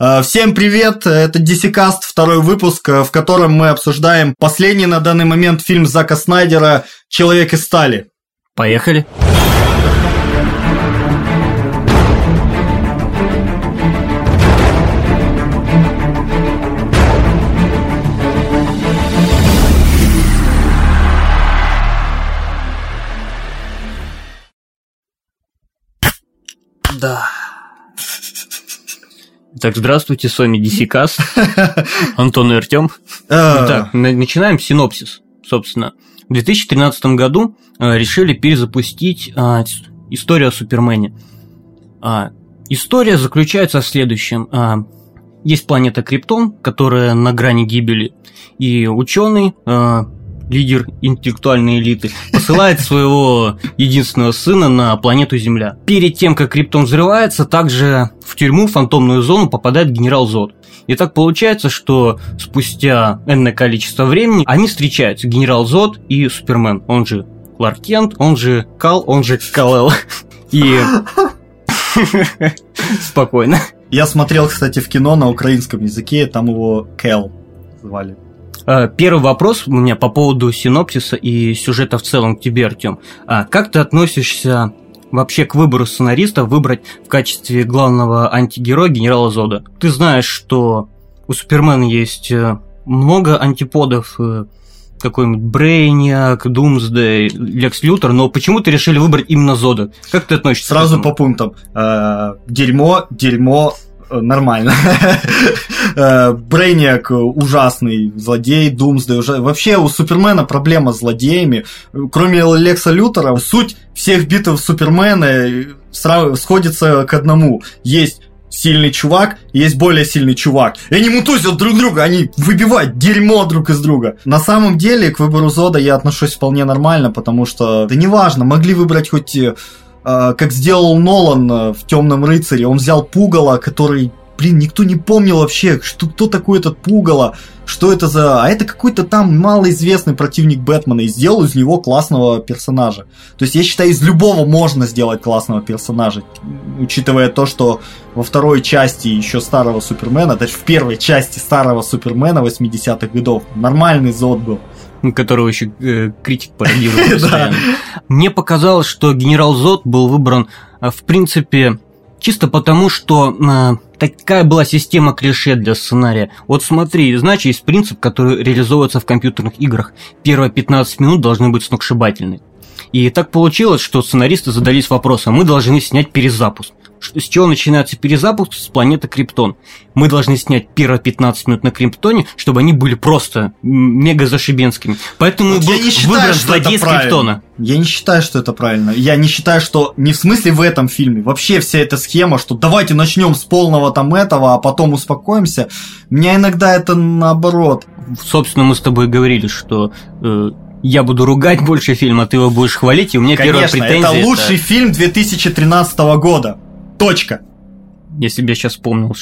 Э, всем привет, это DC второй выпуск, э, в котором мы обсуждаем последний на данный момент фильм Зака Снайдера «Человек из стали». Поехали. Да. Так, здравствуйте, с вами DC Cast, Антон и Артем. А. Так, начинаем синопсис, собственно. В 2013 году э, решили перезапустить а, историю о Супермене. А, история заключается в следующем. Есть планета Криптон, которая на грани гибели, и ученый лидер интеллектуальной элиты, посылает своего единственного сына на планету Земля. Перед тем, как Криптон взрывается, также в тюрьму, фантомную зону попадает генерал Зод. И так получается, что спустя энное количество времени они встречаются, генерал Зод и Супермен, он же Кларк Кент, он же Кал, он же Калел. И... Спокойно. Я смотрел, кстати, в кино на украинском языке, там его Кэл звали. Э, первый вопрос у меня по поводу синопсиса и сюжета в целом к тебе, Артем. А как ты относишься вообще к выбору сценариста выбрать в качестве главного антигероя генерала Зода? Ты знаешь, что у Супермена есть э, много антиподов, э, какой-нибудь Брейниак, Думсдей, Лекс Лютер, но почему ты решили выбрать именно Зода? Как ты относишься Сразу по пунктам. Дерьмо, дерьмо, нормально. Э, Брейниак ужасный злодей, Думсдей уже... Вообще у Супермена проблема с злодеями. Кроме Лекса Лютера, суть всех битв Супермена сходится к одному. Есть сильный чувак, есть более сильный чувак. И они мутузят друг друга, они выбивают дерьмо друг из друга. На самом деле, к выбору Зода я отношусь вполне нормально, потому что, да неважно, могли выбрать хоть э, как сделал Нолан э, в Темном рыцаре. Он взял пугало, который, блин, никто не помнил вообще, что, кто такой этот пугало, что это за... А это какой-то там малоизвестный противник Бэтмена, и сделал из него классного персонажа. То есть я считаю, из любого можно сделать классного персонажа, учитывая то, что во второй части еще старого Супермена, даже в первой части старого Супермена 80-х годов, нормальный Зод был которого еще э, критик пародирует Мне показалось, что генерал Зод был выбран, э, в принципе, чисто потому, что э, такая была система клише для сценария. Вот смотри, значит, есть принцип, который реализовывается в компьютерных играх. Первые 15 минут должны быть сногсшибательны. И так получилось, что сценаристы задались вопросом, мы должны снять перезапуск с чего начинается перезапуск с планеты Криптон. Мы должны снять первые 15 минут на Криптоне, чтобы они были просто мега зашибенскими. Поэтому вот был я не считаю, выбран злодей с Криптона. Я не считаю, что это правильно. Я не считаю, что не в смысле в этом фильме. Вообще вся эта схема, что давайте начнем с полного там этого, а потом успокоимся. Меня иногда это наоборот. Собственно, мы с тобой говорили, что э, я буду ругать больше фильм, а ты его будешь хвалить, и у меня Конечно, первая претензия... это лучший это... фильм 2013 года. Точка. Я сейчас вспомнил,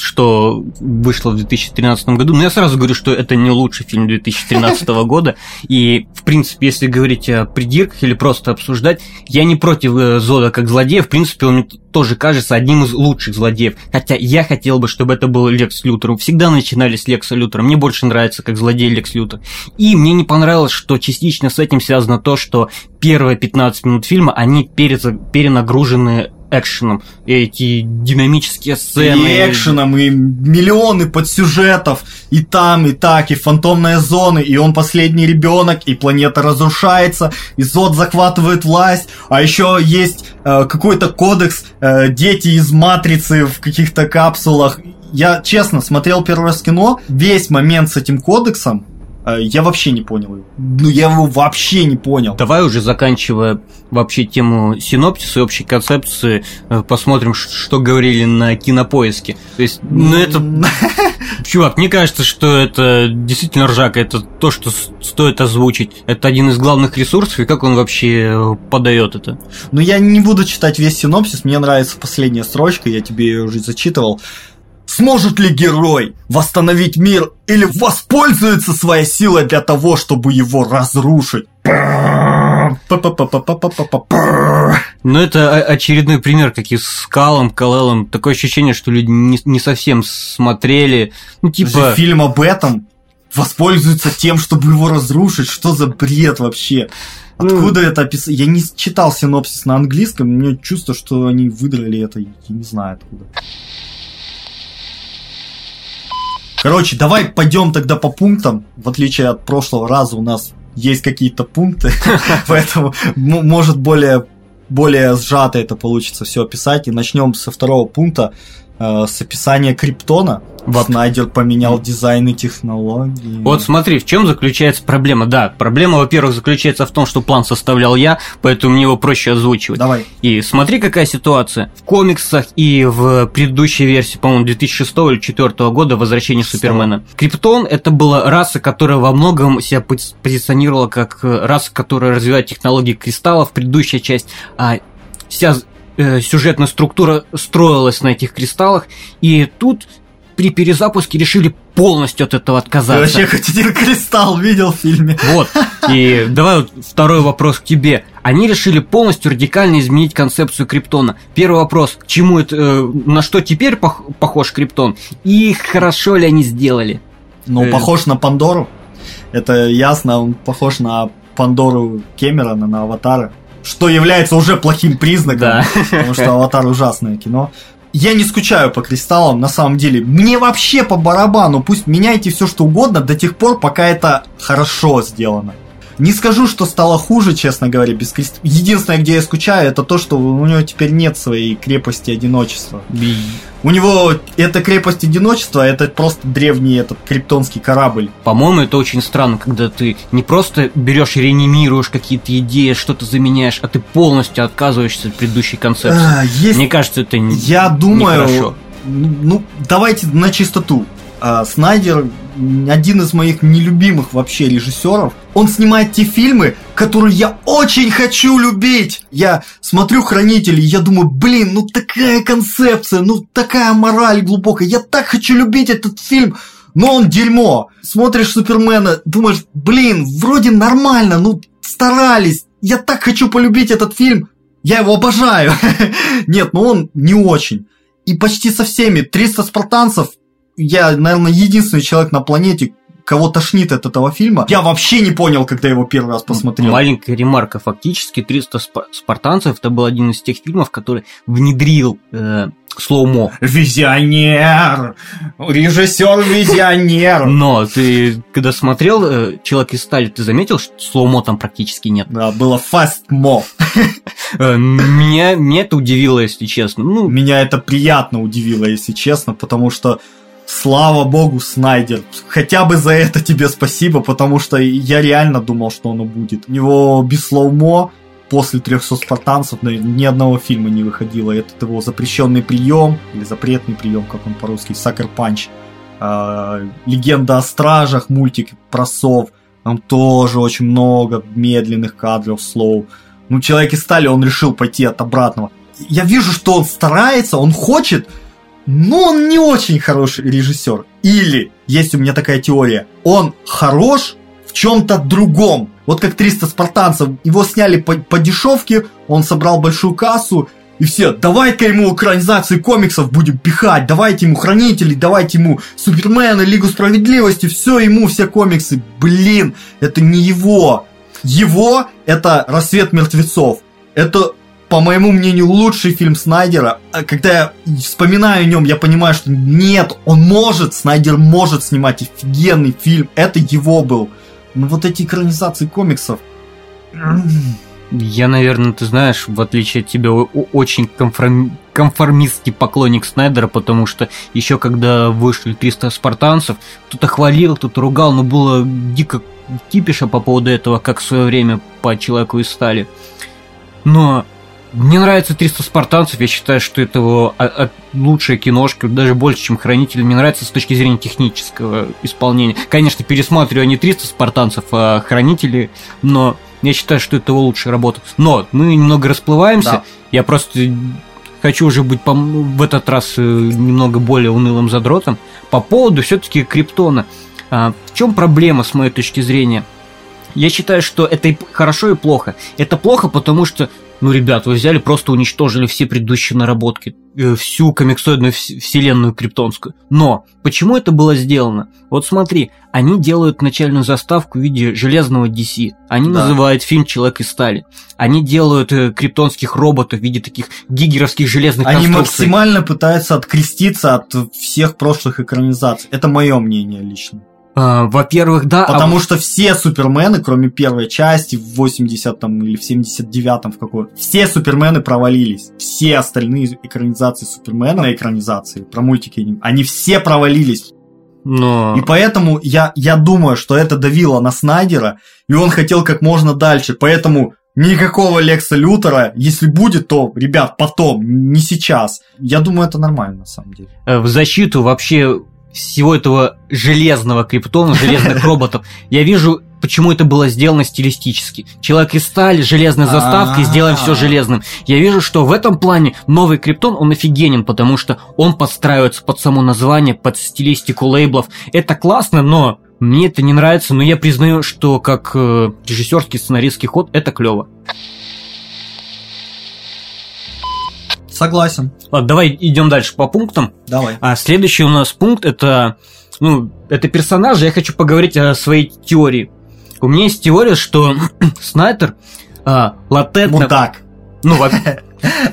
что вышло в 2013 году, но я сразу говорю, что это не лучший фильм 2013 года, и, в принципе, если говорить о придирках или просто обсуждать, я не против э, Зода как злодея, в принципе, он мне тоже кажется одним из лучших злодеев, хотя я хотел бы, чтобы это был Лекс Лютер, всегда начинали с Лекса Лютера, мне больше нравится как злодей Лекс Лютер, и мне не понравилось, что частично с этим связано то, что первые 15 минут фильма, они перенагружены экшеном. Эти динамические сцены. И экшеном, и миллионы подсюжетов, и там, и так, и фантомная зона, и он последний ребенок, и планета разрушается, и Зод захватывает власть, а еще есть э, какой-то кодекс, э, дети из матрицы в каких-то капсулах. Я честно смотрел первый раз кино, весь момент с этим кодексом я вообще не понял его. Ну, я его вообще не понял. Давай уже заканчивая вообще тему синопсиса и общей концепции, э, посмотрим, что говорили на кинопоиске. То есть, ну это... Чувак, мне кажется, что это действительно ржака, это то, что стоит озвучить. Это один из главных ресурсов, и как он вообще э, подает это? Ну, я не буду читать весь синопсис, мне нравится последняя строчка, я тебе ее уже зачитывал. Сможет ли герой восстановить мир или воспользуется своей силой для того, чтобы его разрушить? Ну, это очередной пример, как и с Калом, Калелом. Такое ощущение, что люди не, не совсем смотрели. Ну, типа... Фильм об этом воспользуется тем, чтобы его разрушить. Что за бред вообще? Откуда ну, это описано? Я не читал синопсис на английском, мне чувство, что они выдрали это, я не знаю откуда. Короче, давай пойдем тогда по пунктам. В отличие от прошлого раза у нас есть какие-то пункты, поэтому может более более сжато это получится все описать. И начнем со второго пункта. Э, с описания Криптона. Вот. Снайдер поменял дизайн и технологии. Вот смотри, в чем заключается проблема. Да, проблема, во-первых, заключается в том, что план составлял я, поэтому мне его проще озвучивать. Давай. И смотри, какая ситуация. В комиксах и в предыдущей версии, по-моему, 2006 или 2004 года «Возвращение Что? Супермена». Криптон – это была раса, которая во многом себя позиционировала как раса, которая развивает технологии кристаллов, предыдущая часть, а вся э, сюжетная структура строилась на этих кристаллах, и тут при перезапуске решили полностью от этого отказаться. Ты вообще хоть один кристалл видел в фильме. Вот. И давай вот второй вопрос к тебе. Они решили полностью радикально изменить концепцию Криптона. Первый вопрос, к чему это, э, на что теперь пох похож Криптон? И хорошо ли они сделали? Ну, э... похож на Пандору. Это ясно, он похож на Пандору Кемерона, на Аватара что является уже плохим признаком, да. потому что «Аватар» ужасное кино. Я не скучаю по кристаллам, на самом деле. Мне вообще по барабану, пусть меняйте все что угодно до тех пор, пока это хорошо сделано. Не скажу, что стало хуже, честно говоря, без крест... Единственное, где я скучаю, это то, что у него теперь нет своей крепости одиночества. Би. У него эта крепость одиночества, это просто древний этот криптонский корабль. По-моему, это очень странно, когда ты не просто берешь и реанимируешь какие-то идеи, что-то заменяешь, а ты полностью отказываешься от предыдущей концепции. А, есть... Мне кажется, это не Я думаю, нехорошо. ну, давайте на чистоту. А, Снайдер один из моих нелюбимых вообще режиссеров. Он снимает те фильмы, которые я очень хочу любить. Я смотрю «Хранители», я думаю, блин, ну такая концепция, ну такая мораль глубокая. Я так хочу любить этот фильм, но он дерьмо. Смотришь Супермена, думаешь, блин, вроде нормально, ну старались. Я так хочу полюбить этот фильм. Я его обожаю. Нет, ну он не очень. И почти со всеми 300 спартанцев я, наверное, единственный человек на планете, кого тошнит от этого фильма. Я вообще не понял, когда его первый раз посмотрел. Маленькая ремарка. Фактически 300 спартанцев это был один из тех фильмов, который внедрил э, slow-mo. Визионер! Режиссер-визионер! Но ты, когда смотрел э, «Человек из стали», ты заметил, что slow-mo там практически нет? Да, было fast-mo. Э, меня, меня это удивило, если честно. Ну, меня это приятно удивило, если честно, потому что Слава богу, Снайдер. Хотя бы за это тебе спасибо, потому что я реально думал, что оно будет. У него без slow-mo после 300 спартанцев ни одного фильма не выходило. Это его запрещенный прием, или запретный прием, как он по-русски, Sucker Punch. Легенда о стражах, мультик про сов. Там тоже очень много медленных кадров, слоу. Ну, Человек из стали, он решил пойти от обратного. Я вижу, что он старается, он хочет, но он не очень хороший режиссер. Или, есть у меня такая теория, он хорош в чем-то другом. Вот как 300 спартанцев, его сняли по, по дешевке, он собрал большую кассу, и все, давай-ка ему экранизации комиксов будем пихать, давайте ему Хранителей, давайте ему Супермена, Лигу Справедливости, все ему, все комиксы. Блин, это не его. Его это Рассвет мертвецов. Это по моему мнению, лучший фильм Снайдера. А когда я вспоминаю о нем, я понимаю, что нет, он может, Снайдер может снимать офигенный фильм. Это его был. Но вот эти экранизации комиксов... Я, наверное, ты знаешь, в отличие от тебя, очень конформ... конформистский поклонник Снайдера, потому что еще когда вышли 300 спартанцев, кто-то хвалил, кто-то ругал, но было дико кипиша по поводу этого, как в свое время по Человеку из стали. Но мне нравится 300 спартанцев, я считаю, что это лучшая киношка, даже больше, чем Хранитель. Мне нравится с точки зрения технического исполнения. Конечно, пересматриваю не 300 спартанцев, а Хранители, но я считаю, что это его лучшая работа. Но мы немного расплываемся. Да. Я просто хочу уже быть в этот раз э, немного более унылым задротом. По поводу все-таки Криптона. А, в чем проблема, с моей точки зрения? Я считаю, что это и хорошо, и плохо. Это плохо, потому что ну, ребят, вы взяли, просто уничтожили все предыдущие наработки, э, всю комиксоидную вселенную криптонскую. Но почему это было сделано? Вот смотри, они делают начальную заставку в виде железного DC. Они да. называют фильм «Человек из стали». Они делают э, криптонских роботов в виде таких гигеровских железных Они максимально пытаются откреститься от всех прошлых экранизаций. Это мое мнение лично. А, во-первых, да. А Потому а... что все супермены, кроме первой части, в 80 там или в 79-м в какой все супермены провалились. Все остальные экранизации супермена, на экранизации, про мультики, они все провалились. Но... И поэтому я, я думаю, что это давило на Снайдера, и он хотел как можно дальше. Поэтому никакого Лекса Лютера, если будет, то, ребят, потом, не сейчас. Я думаю, это нормально на самом деле. Э, в защиту вообще всего этого железного криптона, железных роботов, я вижу, почему это было сделано стилистически. Человек из стали, железной заставкой, сделаем все железным. Я вижу, что в этом плане новый криптон, он офигенен, потому что он подстраивается под само название, под стилистику лейблов. Это классно, но мне это не нравится, но я признаю, что как э, режиссерский сценаристский ход это клево. Согласен. Ладно, давай идем дальше по пунктам. Давай. А следующий у нас пункт это, ну, это персонажи. Я хочу поговорить о своей теории. У меня есть теория, что Снайпер а, латентно... Мудак. Ну,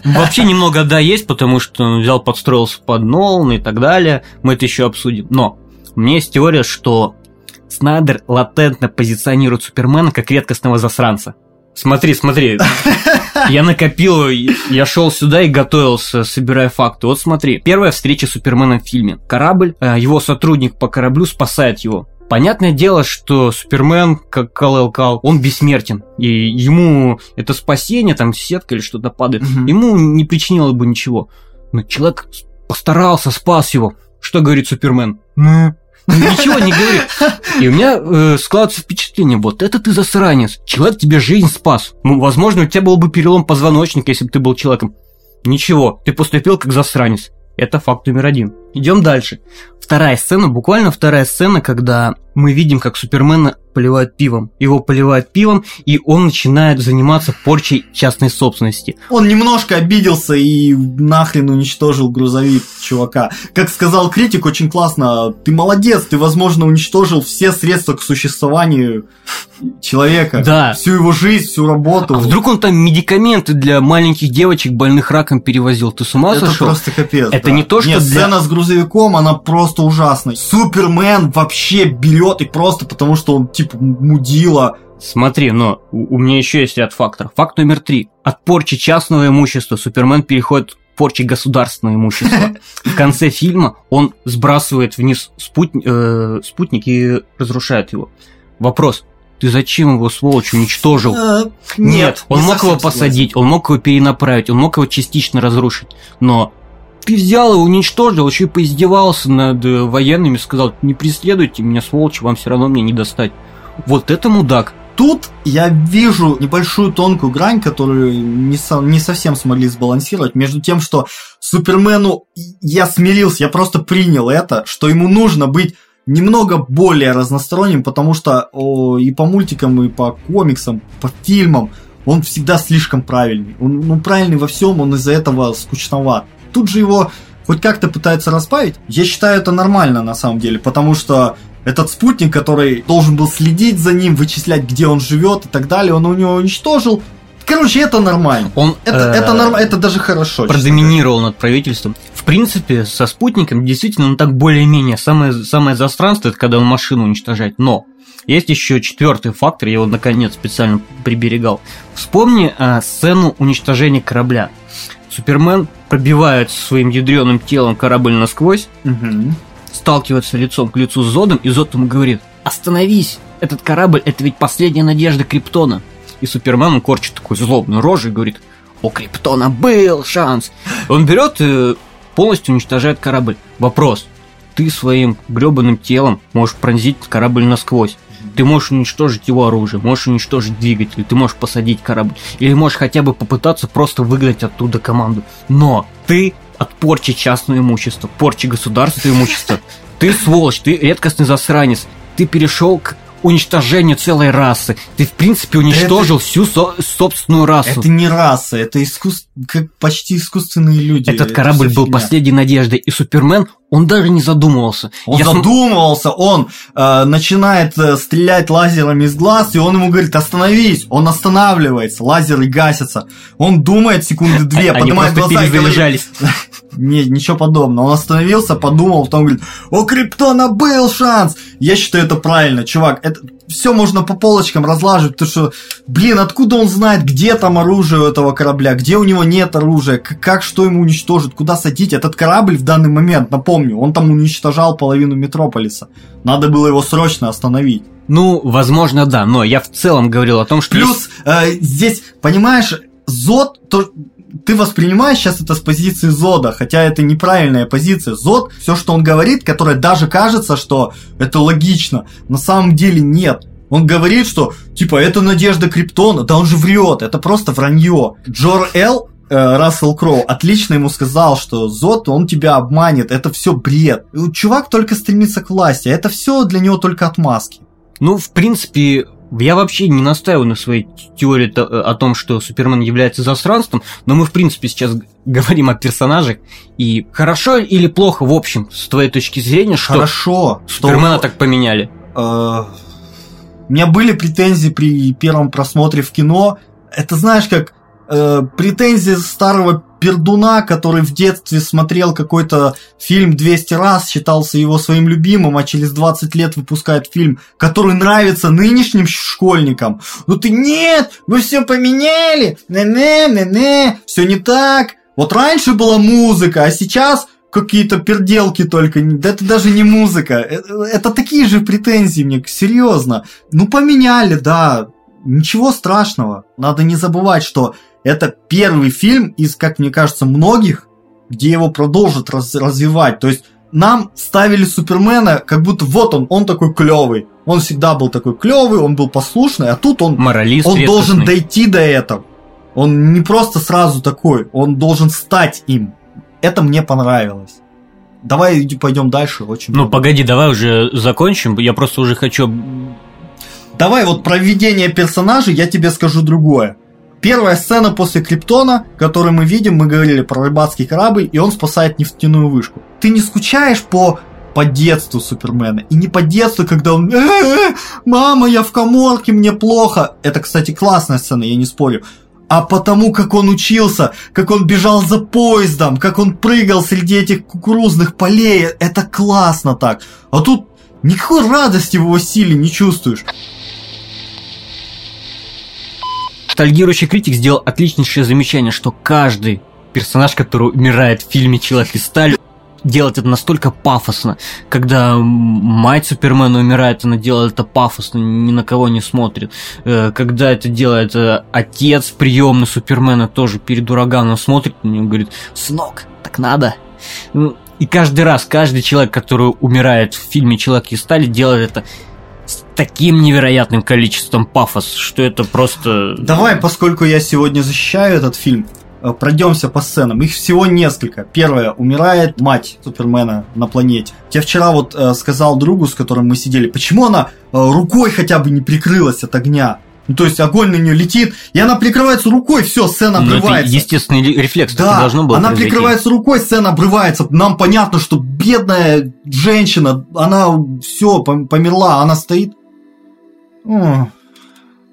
вообще немного да есть, потому что он взял, подстроился под Нолан и так далее. Мы это еще обсудим. Но у меня есть теория, что Снайдер латентно позиционирует Супермена как редкостного засранца. Смотри, смотри. Я накопил, я шел сюда и готовился, собирая факты. Вот смотри, первая встреча Супермена в фильме. Корабль, э, его сотрудник по кораблю спасает его. Понятное дело, что Супермен, как Кал Кал, он бессмертен. И ему это спасение, там сетка или что-то падает, угу. ему не причинило бы ничего. Но человек постарался, спас его. Что говорит Супермен? Ну, ничего не говорит. И у меня э, складывается впечатление, вот это ты засранец, человек тебе жизнь спас. Ну, возможно, у тебя был бы перелом позвоночника, если бы ты был человеком. Ничего, ты поступил как засранец. Это факт номер один. Идем дальше. Вторая сцена, буквально вторая сцена, когда мы видим, как Супермена поливают пивом. Его поливают пивом, и он начинает заниматься порчей частной собственности. Он немножко обиделся и нахрен уничтожил грузовик чувака. Как сказал критик, очень классно. Ты молодец, ты, возможно, уничтожил все средства к существованию человека. Да. Всю его жизнь, всю работу. А вдруг он там медикаменты для маленьких девочек, больных раком перевозил? Ты с ума Это сошел? Это просто капец. Это да. не то, что Нет, для... сцена с грузовиком, она просто ужасная. Супермен вообще берет и просто потому, что он типа мудила. Смотри, но у, у меня еще есть ряд факторов. Факт номер три. От порчи частного имущества Супермен переходит к порче государственного имущества. В конце фильма он сбрасывает вниз спутник, э, спутник и разрушает его. Вопрос. Ты зачем его, сволочь, уничтожил? Э, нет, нет он мог его посадить, он мог его перенаправить, он мог его частично разрушить. Но ты взял и уничтожил, еще и поиздевался над э, военными, сказал, не преследуйте меня, сволочи, вам все равно мне не достать. Вот это мудак. Тут я вижу небольшую тонкую грань, которую не, со, не совсем смогли сбалансировать, между тем, что Супермену я смирился, я просто принял это, что ему нужно быть немного более разносторонним, потому что о, и по мультикам, и по комиксам, по фильмам он всегда слишком правильный. Он ну, правильный во всем, он из-за этого скучноват тут же его хоть как-то пытаются расправить. Я считаю это нормально на самом деле, потому что этот спутник, который должен был следить за ним, вычислять, где он живет и так далее, он у него уничтожил. Короче, это нормально. Он это, э, это, норм, это даже хорошо. Продоминировал над правительством. В принципе, со спутником действительно он так более-менее. Самое, самое застранство это когда он машину уничтожает. Но есть еще четвертый фактор, я его наконец специально приберегал. Вспомни э, сцену уничтожения корабля. Супермен пробивает своим ядреным телом корабль насквозь, угу. сталкивается лицом к лицу с Зодом, и Зод ему говорит, остановись, этот корабль это ведь последняя надежда Криптона. И Супермен корчит такой злобную рожу и говорит, у Криптона был шанс. Он берет и полностью уничтожает корабль. Вопрос, ты своим гребаным телом можешь пронзить корабль насквозь. Ты можешь уничтожить его оружие, можешь уничтожить двигатель, ты можешь посадить корабль, или можешь хотя бы попытаться просто выгнать оттуда команду. Но ты от порчи частного имущества, порчи государственного имущества, ты сволочь, ты редкостный засранец, ты перешел к уничтожение целой расы. Ты, в принципе, уничтожил это... всю со- собственную расу. Это не раса, это искус... как почти искусственные люди. Этот корабль был последней надеждой, и Супермен, он даже не задумывался. Он Я задумывался, он э, начинает э, стрелять лазерами из глаз, и он ему говорит, остановись. Он останавливается, лазеры гасятся. Он думает секунды две, Они поднимает глаза и говорит... Не, ничего подобного. Он остановился, подумал, потом говорит, у Криптона был шанс. Я считаю это правильно, чувак. Это все можно по полочкам разлаживать, потому что, блин, откуда он знает, где там оружие у этого корабля, где у него нет оружия, как, что ему уничтожить, куда садить. Этот корабль в данный момент, напомню, он там уничтожал половину Метрополиса. Надо было его срочно остановить. Ну, возможно, да, но я в целом говорил о том, что... Плюс, э, здесь, понимаешь, Зод, то, ты воспринимаешь сейчас это с позиции Зода, хотя это неправильная позиция. Зод, все, что он говорит, которое даже кажется, что это логично, на самом деле нет. Он говорит, что, типа, это надежда Криптона, да он же врет, это просто вранье. Джор Эл э, Рассел Кроу отлично ему сказал, что Зод, он тебя обманет, это все бред. Чувак только стремится к власти, это все для него только отмазки. Ну, в принципе, я вообще не настаиваю на своей теории о том, что Супермен является засранством, но мы, в принципе, сейчас говорим о персонажах. И хорошо или плохо, в общем, с твоей точки зрения, что хорошо, Супермена что... так поменяли? Э, у меня были претензии при первом просмотре в кино. Это знаешь, как э, претензии старого пердуна, который в детстве смотрел какой-то фильм 200 раз, считался его своим любимым, а через 20 лет выпускает фильм, который нравится нынешним школьникам. Ну ты нет, вы все поменяли, не-не-не-не, все не так. Вот раньше была музыка, а сейчас какие-то перделки только. Да это даже не музыка. Это, это такие же претензии мне, серьезно. Ну поменяли, да. Ничего страшного. Надо не забывать, что это первый фильм из, как мне кажется, многих, где его продолжат раз развивать. То есть нам ставили Супермена, как будто вот он, он такой клевый. Он всегда был такой клевый, он был послушный, а тут он, Моралист он должен дойти до этого. Он не просто сразу такой, он должен стать им. Это мне понравилось. Давай пойдем дальше. Очень ну, много. погоди, давай уже закончим. Я просто уже хочу. Давай вот про введение персонажей я тебе скажу другое. Первая сцена после Криптона, которую мы видим, мы говорили про рыбацкий корабль, и он спасает нефтяную вышку. Ты не скучаешь по по детству Супермена. И не по детству, когда он «Э-э-э, «Мама, я в коморке, мне плохо». Это, кстати, классная сцена, я не спорю. А потому, как он учился, как он бежал за поездом, как он прыгал среди этих кукурузных полей. Это классно так. А тут никакой радости в его силе не чувствуешь. Ностальгирующий критик сделал отличнейшее замечание, что каждый персонаж, который умирает в фильме «Человек из стали», делает это настолько пафосно. Когда мать Супермена умирает, она делает это пафосно, ни на кого не смотрит. Э, когда это делает э, отец приемный Супермена, тоже перед ураганом смотрит на него и говорит, «Сынок, так надо». Ну, и каждый раз, каждый человек, который умирает в фильме «Человек из стали», делает это с таким невероятным количеством пафос, что это просто... Давай, поскольку я сегодня защищаю этот фильм, э, пройдемся по сценам. Их всего несколько. Первое, умирает мать Супермена на планете. Я вчера вот э, сказал другу, с которым мы сидели, почему она э, рукой хотя бы не прикрылась от огня? Ну, то есть огонь на нее летит, и она прикрывается рукой, все, сцена ну, обрывается. это естественный рефлекс, да, должно было она произойти. прикрывается рукой, сцена обрывается. Нам понятно, что бедная женщина, она все померла, она стоит. О,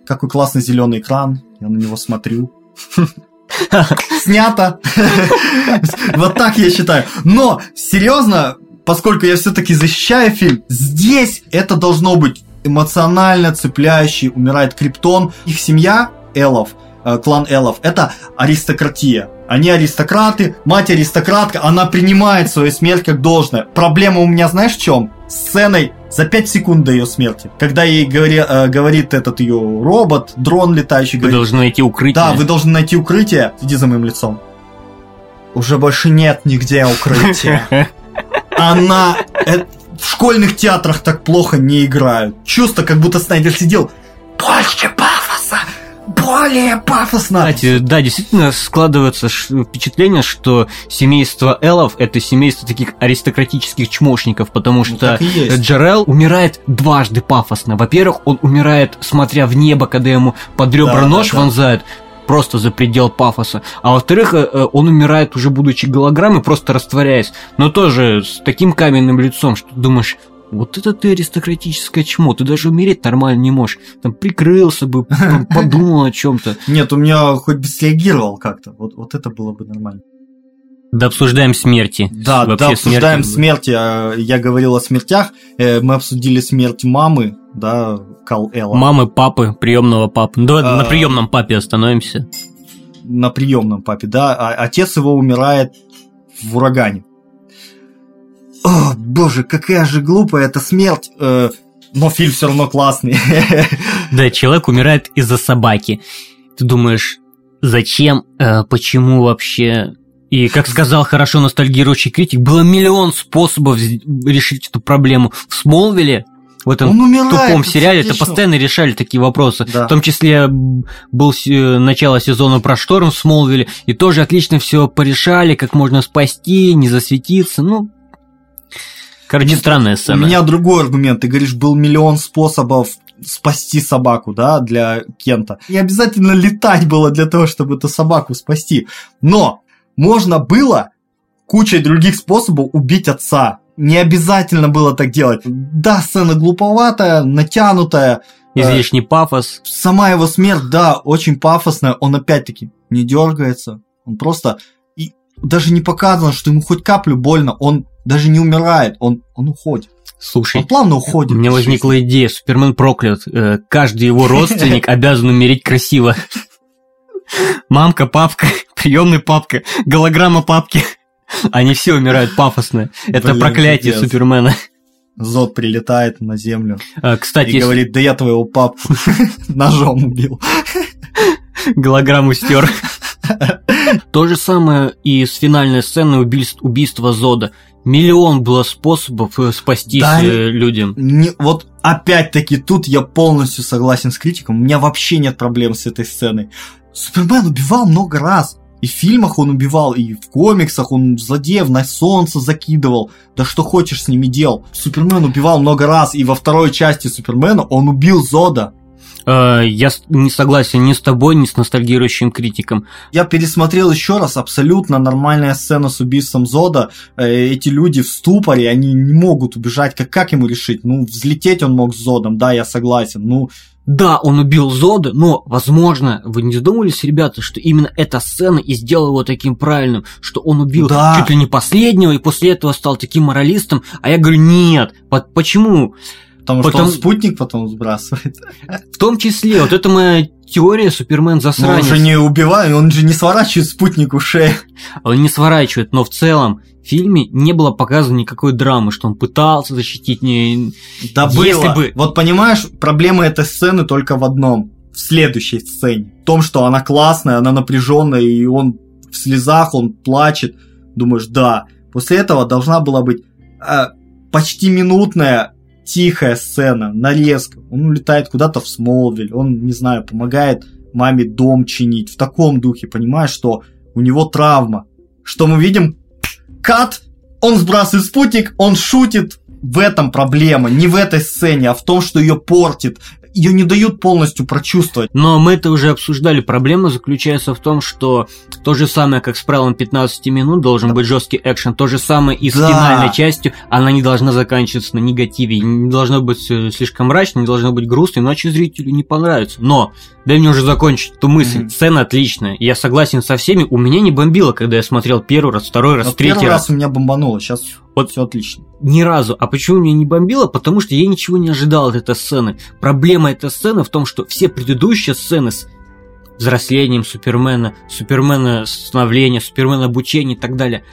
какой классный зеленый экран, я на него смотрю. Снято. Вот так я считаю. Но, серьезно, поскольку я все-таки защищаю фильм, здесь это должно быть эмоционально цепляющий, умирает Криптон. Их семья, Элов, э, клан Элов, это аристократия. Они аристократы, мать аристократка, она принимает свою смерть как должное. Проблема у меня, знаешь, в чем? сценой за 5 секунд до ее смерти. Когда ей говори, э, говорит этот ее робот, дрон летающий, вы говорит, должны найти укрытие. Да, вы должны найти укрытие. Иди за моим лицом. Уже больше нет нигде укрытия. Она... В школьных театрах так плохо не играют. Чувство, как будто Снайдер сидел. Больше пафоса! более пафосно. Кстати, да, действительно складывается впечатление, что семейство Эллов это семейство таких аристократических чмошников, потому ну, что Джарел умирает дважды пафосно. Во-первых, он умирает, смотря в небо, когда ему под ребра да, нож да, вонзают. Да просто за предел пафоса. А во-вторых, э, э, он умирает уже будучи голограммой, просто растворяясь. Но тоже с таким каменным лицом, что думаешь, вот это ты аристократическое чмо, ты даже умереть нормально не можешь. Там прикрылся бы, подумал о чем-то. Нет, у меня хоть бы среагировал как-то. Вот, вот это было бы нормально. Да обсуждаем смерти. Да, Вообще да, обсуждаем смерти. смерти. А, я говорил о смертях. Э, мы обсудили смерть мамы, да, Кал Элла. Мамы, папы, приемного папы. Ну, давай а, на приемном папе остановимся. На приемном папе, да. А отец его умирает в урагане. О, боже, какая же глупая эта смерть. Э, но фильм все равно классный. Да, человек умирает из-за собаки. Ты думаешь, зачем, э, почему вообще? И, как сказал хорошо ностальгирующий критик, было миллион способов решить эту проблему. В Смолвиле в этом Он умирает, тупом сериале это постоянно решали такие вопросы. Да. В том числе был начало сезона про шторм в Смолвиле, и тоже отлично все порешали, как можно спасти, не засветиться. Ну, Короче, странная сцена. У меня другой аргумент. Ты говоришь, был миллион способов спасти собаку, да, для Кента. И обязательно летать было для того, чтобы эту собаку спасти. Но можно было кучей других способов убить отца. Не обязательно было так делать. Да, сцена глуповатая, натянутая. Излишний э, пафос. Сама его смерть, да, очень пафосная. Он опять-таки не дергается. Он просто... И даже не показано, что ему хоть каплю больно. Он даже не умирает, он, он уходит. Слушай, он плавно уходит. У меня возникла идея, Супермен проклят. Э, каждый его родственник обязан умереть красиво. Мамка, папка, приемный папка, голограмма папки. Они все умирают пафосно. Это Блин, проклятие пипец. Супермена. Зод прилетает на землю. А, кстати, и говорит, да я твоего папу ножом убил. Голограмму стер. То же самое и с финальной сценой убийства Зода. Миллион было способов э, спастись да, э, людям. Не, вот опять-таки тут я полностью согласен с критиком. У меня вообще нет проблем с этой сценой. Супермен убивал много раз. И в фильмах он убивал, и в комиксах он злодеев на солнце закидывал. Да что хочешь с ними делал. Супермен убивал много раз, и во второй части Супермена он убил Зода. Э, я не согласен ни с тобой, ни с ностальгирующим критиком. Я пересмотрел еще раз абсолютно нормальная сцена с убийством Зода. Э, эти люди в ступоре, они не могут убежать. Как, как ему решить? Ну, взлететь он мог с Зодом, да, я согласен. Ну, да, он убил Зода, но, возможно, вы не задумывались, ребята, что именно эта сцена и сделала его таким правильным, что он убил да. чуть ли не последнего и после этого стал таким моралистом, а я говорю, нет, почему? Потому что он спутник потом сбрасывает. В том числе, вот это моя теория Супермен засранец. Но он же не убивает, он же не сворачивает спутнику шею. Он не сворачивает, но в целом фильме не было показано никакой драмы, что он пытался защитить не... Да Если было. Бы... Вот понимаешь, проблема этой сцены только в одном. В следующей сцене. В том, что она классная, она напряженная, и он в слезах, он плачет. Думаешь, да. После этого должна была быть э, почти минутная тихая сцена, нарезка. Он улетает куда-то в Смолвиль, он, не знаю, помогает маме дом чинить. В таком духе, понимаешь, что у него травма. Что мы видим? Кат, он сбрасывает спутник, он шутит. В этом проблема, не в этой сцене, а в том, что ее портит ее не дают полностью прочувствовать. Но мы это уже обсуждали. Проблема заключается в том, что то же самое, как с правилом 15 минут, должен да. быть жесткий экшен. То же самое и с да. финальной частью. Она не должна заканчиваться на негативе. Не должно быть слишком мрачно, не должно быть грустно, иначе зрителю не понравится. Но дай мне уже закончить эту мысль. Mm-hmm. Сцена отличная. Я согласен со всеми. У меня не бомбило, когда я смотрел первый раз, второй раз, Но третий первый раз. раз у меня бомбануло. Сейчас вот все отлично. Ни разу. А почему меня не бомбило? Потому что я ничего не ожидал от этой сцены. Проблема этой сцены в том, что все предыдущие сцены с взрослением Супермена, Супермена становления, Супермена обучения и так далее,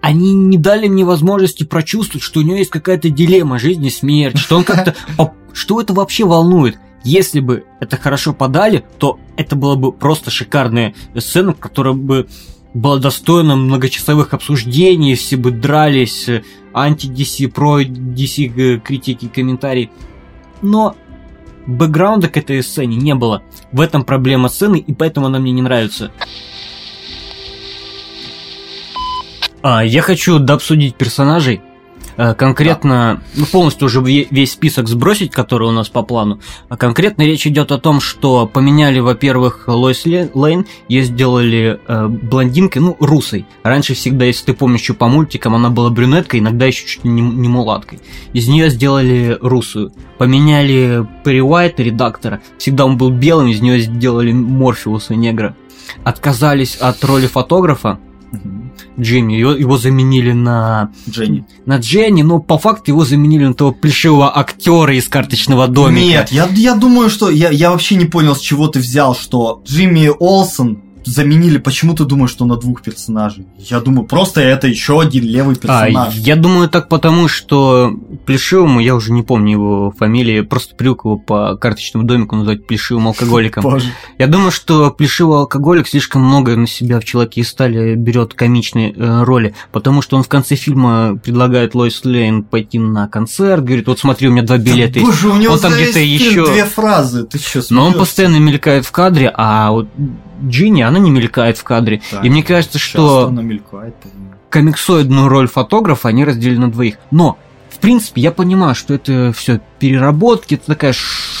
они не дали мне возможности прочувствовать, что у него есть какая-то дилемма жизни, смерти, что он как-то... Что это вообще волнует? Если бы это хорошо подали, то это было бы просто шикарная сцена, которая бы было достойно многочасовых обсуждений, все бы дрались, анти-DC, про-DC критики, комментарии. Но бэкграунда к этой сцене не было. В этом проблема сцены, и поэтому она мне не нравится. А, я хочу дообсудить персонажей. Э, конкретно, ну, полностью уже весь список сбросить, который у нас по плану. А конкретно речь идет о том, что поменяли, во-первых, Лойс Лейн, ее сделали э, блондинкой, ну, русой. Раньше всегда, если ты помнишь, еще по мультикам, она была брюнеткой, иногда еще чуть ли не, не мулаткой. Из нее сделали русую. Поменяли Перри Уайта, редактора. Всегда он был белым, из нее сделали Морфеуса, негра. Отказались от роли фотографа, Джимми, его, его заменили на... Дженни. На Дженни, но по факту его заменили на того плешивого актера из карточного домика. Нет, я, я думаю, что... Я, я вообще не понял, с чего ты взял, что Джимми Олсон заменили, почему ты думаешь, что на двух персонажей? Я думаю, просто это еще один левый а, персонаж. А, я думаю так потому, что Плешивому, я уже не помню его фамилии, просто привык его по карточному домику называть Плешивым алкоголиком. Боже. Я думаю, что Плешивый алкоголик слишком много на себя в Человеке и Стали берет комичные э, роли, потому что он в конце фильма предлагает Лойс Лейн пойти на концерт, говорит, вот смотри, у меня два билета да, Боже, у него он там где-то еще две фразы, ты что, Но он постоянно мелькает в кадре, а вот Джинни, она не мелькает в кадре. Так, и мне кажется, что она мелькает, комиксоидную роль фотографа они разделили на двоих. Но в принципе, я понимаю, что это все переработки, это такая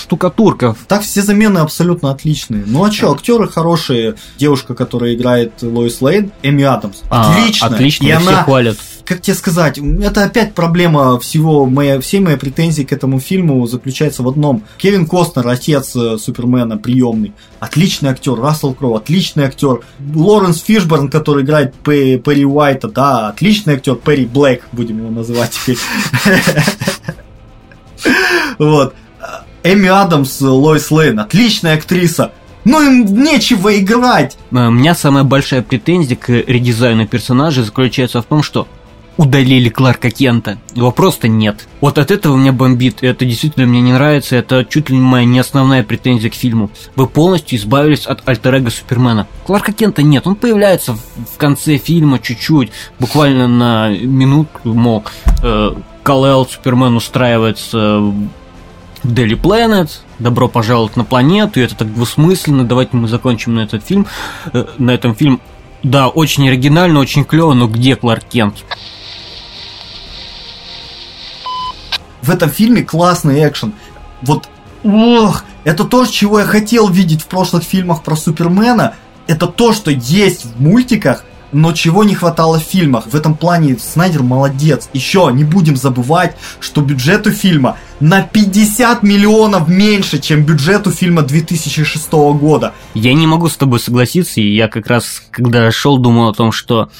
штукатурка. Так все замены абсолютно отличные. Ну а что, актеры хорошие. Девушка, которая играет Лоис Лейн, Эми Адамс. Отлично. А, отлично, и все она, хвалят как тебе сказать, это опять проблема всего, моя, всей моей претензии к этому фильму заключается в одном. Кевин Костнер, отец э, Супермена, приемный, отличный актер, Рассел Кроу, отличный актер, Лоренс Фишборн, который играет П- Перри Уайта, да, отличный актер, Перри Блэк, будем его называть теперь. Вот. Эми Адамс, Лоис Лейн, отличная актриса. Ну им нечего играть. Э, у меня самая большая претензия к редизайну персонажа заключается в том, что удалили Кларка Кента. Его просто нет. Вот от этого меня бомбит, это действительно мне не нравится, это чуть ли не моя не основная претензия к фильму. Вы полностью избавились от альтер Супермена. Кларка Кента нет, он появляется в конце фильма чуть-чуть, буквально на минутку, мол, э, Кал-Эл Супермен устраивается в Daily Planet, добро пожаловать на планету, и это так двусмысленно, давайте мы закончим на этот фильм, э, на этом фильм. Да, очень оригинально, очень клево, но где Кларк Кент? в этом фильме классный экшен. Вот, ох, это то, чего я хотел видеть в прошлых фильмах про Супермена. Это то, что есть в мультиках, но чего не хватало в фильмах. В этом плане Снайдер молодец. Еще не будем забывать, что бюджет у фильма на 50 миллионов меньше, чем бюджет у фильма 2006 года. Я не могу с тобой согласиться, и я как раз, когда шел, думал о том, что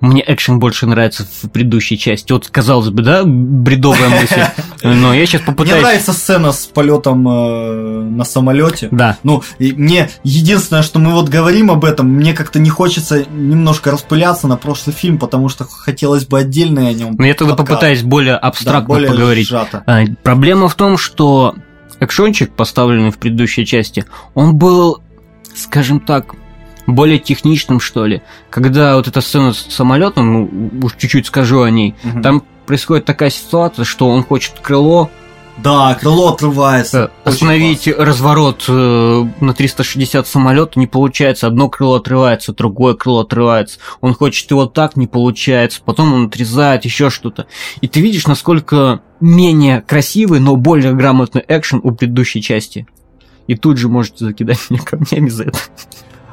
мне экшен больше нравится в предыдущей части. Вот, казалось бы, да, бредовая мысль. Но я сейчас попытаюсь... Мне нравится сцена с полетом э, на самолете. Да. Ну, и мне единственное, что мы вот говорим об этом, мне как-то не хочется немножко распыляться на прошлый фильм, потому что хотелось бы отдельно о нем. Но я тогда подкаст. попытаюсь более абстрактно да, более поговорить. Сжато. А, проблема в том, что экшончик, поставленный в предыдущей части, он был, скажем так, более техничным, что ли. Когда вот эта сцена с самолетом, ну, уж чуть-чуть скажу о ней, угу. там происходит такая ситуация, что он хочет крыло да, крыло отрывается. Остановить разворот э, на 360 самолета не получается. Одно крыло отрывается, другое крыло отрывается. Он хочет его так, не получается. Потом он отрезает еще что-то. И ты видишь, насколько менее красивый, но более грамотный экшен у предыдущей части. И тут же можете закидать меня камнями за это.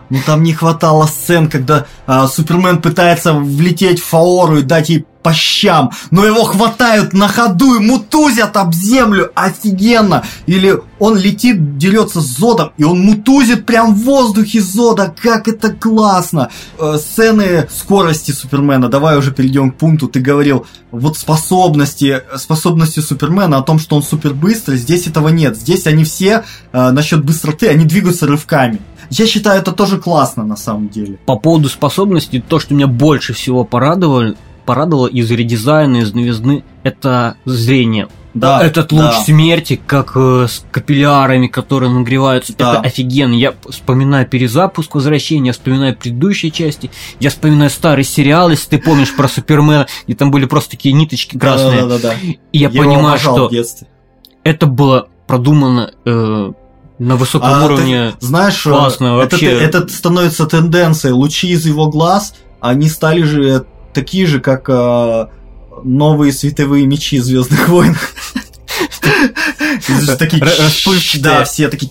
Ну там не хватало сцен, когда а, Супермен пытается влететь в Фаору и дать ей по щам, но его хватают на ходу и мутузят об землю, офигенно. Или он летит, дерется с Зодом, и он мутузит прям в воздухе Зода, как это классно. Э, сцены скорости Супермена, давай уже перейдем к пункту, ты говорил, вот способности, способности Супермена о том, что он супер быстрый, здесь этого нет. Здесь они все э, насчет быстроты, они двигаются рывками. Я считаю, это тоже классно на самом деле. По поводу способностей, то, что меня больше всего порадовало, порадовало из редизайна, из новизны, это зрение. Да, Этот луч да. смерти, как э, с капиллярами, которые нагреваются, да. это офигенно. Я вспоминаю перезапуск возвращения, я вспоминаю предыдущие части, я вспоминаю старый сериал, если ты помнишь про Супермена, где там были просто такие ниточки красные. Да, да, да, да. И я, я понимаю, что это было продумано э, на высоком А уровне. ты знаешь, классно, э, вообще. Это, это становится тенденцией. Лучи из его глаз, они стали же такие же, как э, новые световые мечи Звездных войн. Такие, да, все такие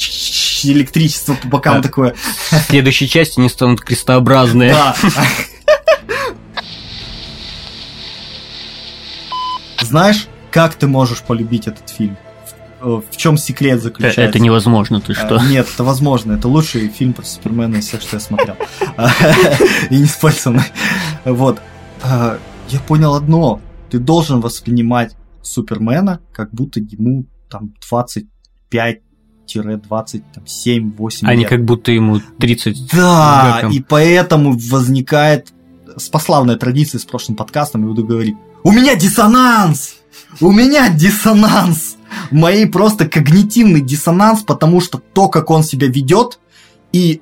электричество по бокам такое. В следующей части они станут крестообразные. Да. Знаешь, как ты можешь полюбить этот фильм? В, в чем секрет Э, заключается? Это невозможно, ты А, что? Нет, это возможно. Это лучший фильм про Супермена из всех, что я смотрел. И не мной. Вот. А, Я понял одно. Ты должен воспринимать Супермена, как будто ему там 25-27-8 А не лет. как будто ему 30 Да, и поэтому возникает спославная традиция с прошлым подкастом, я буду говорить, у меня диссонанс! У меня диссонанс! Моей просто когнитивный диссонанс, потому что то, как он себя ведет, и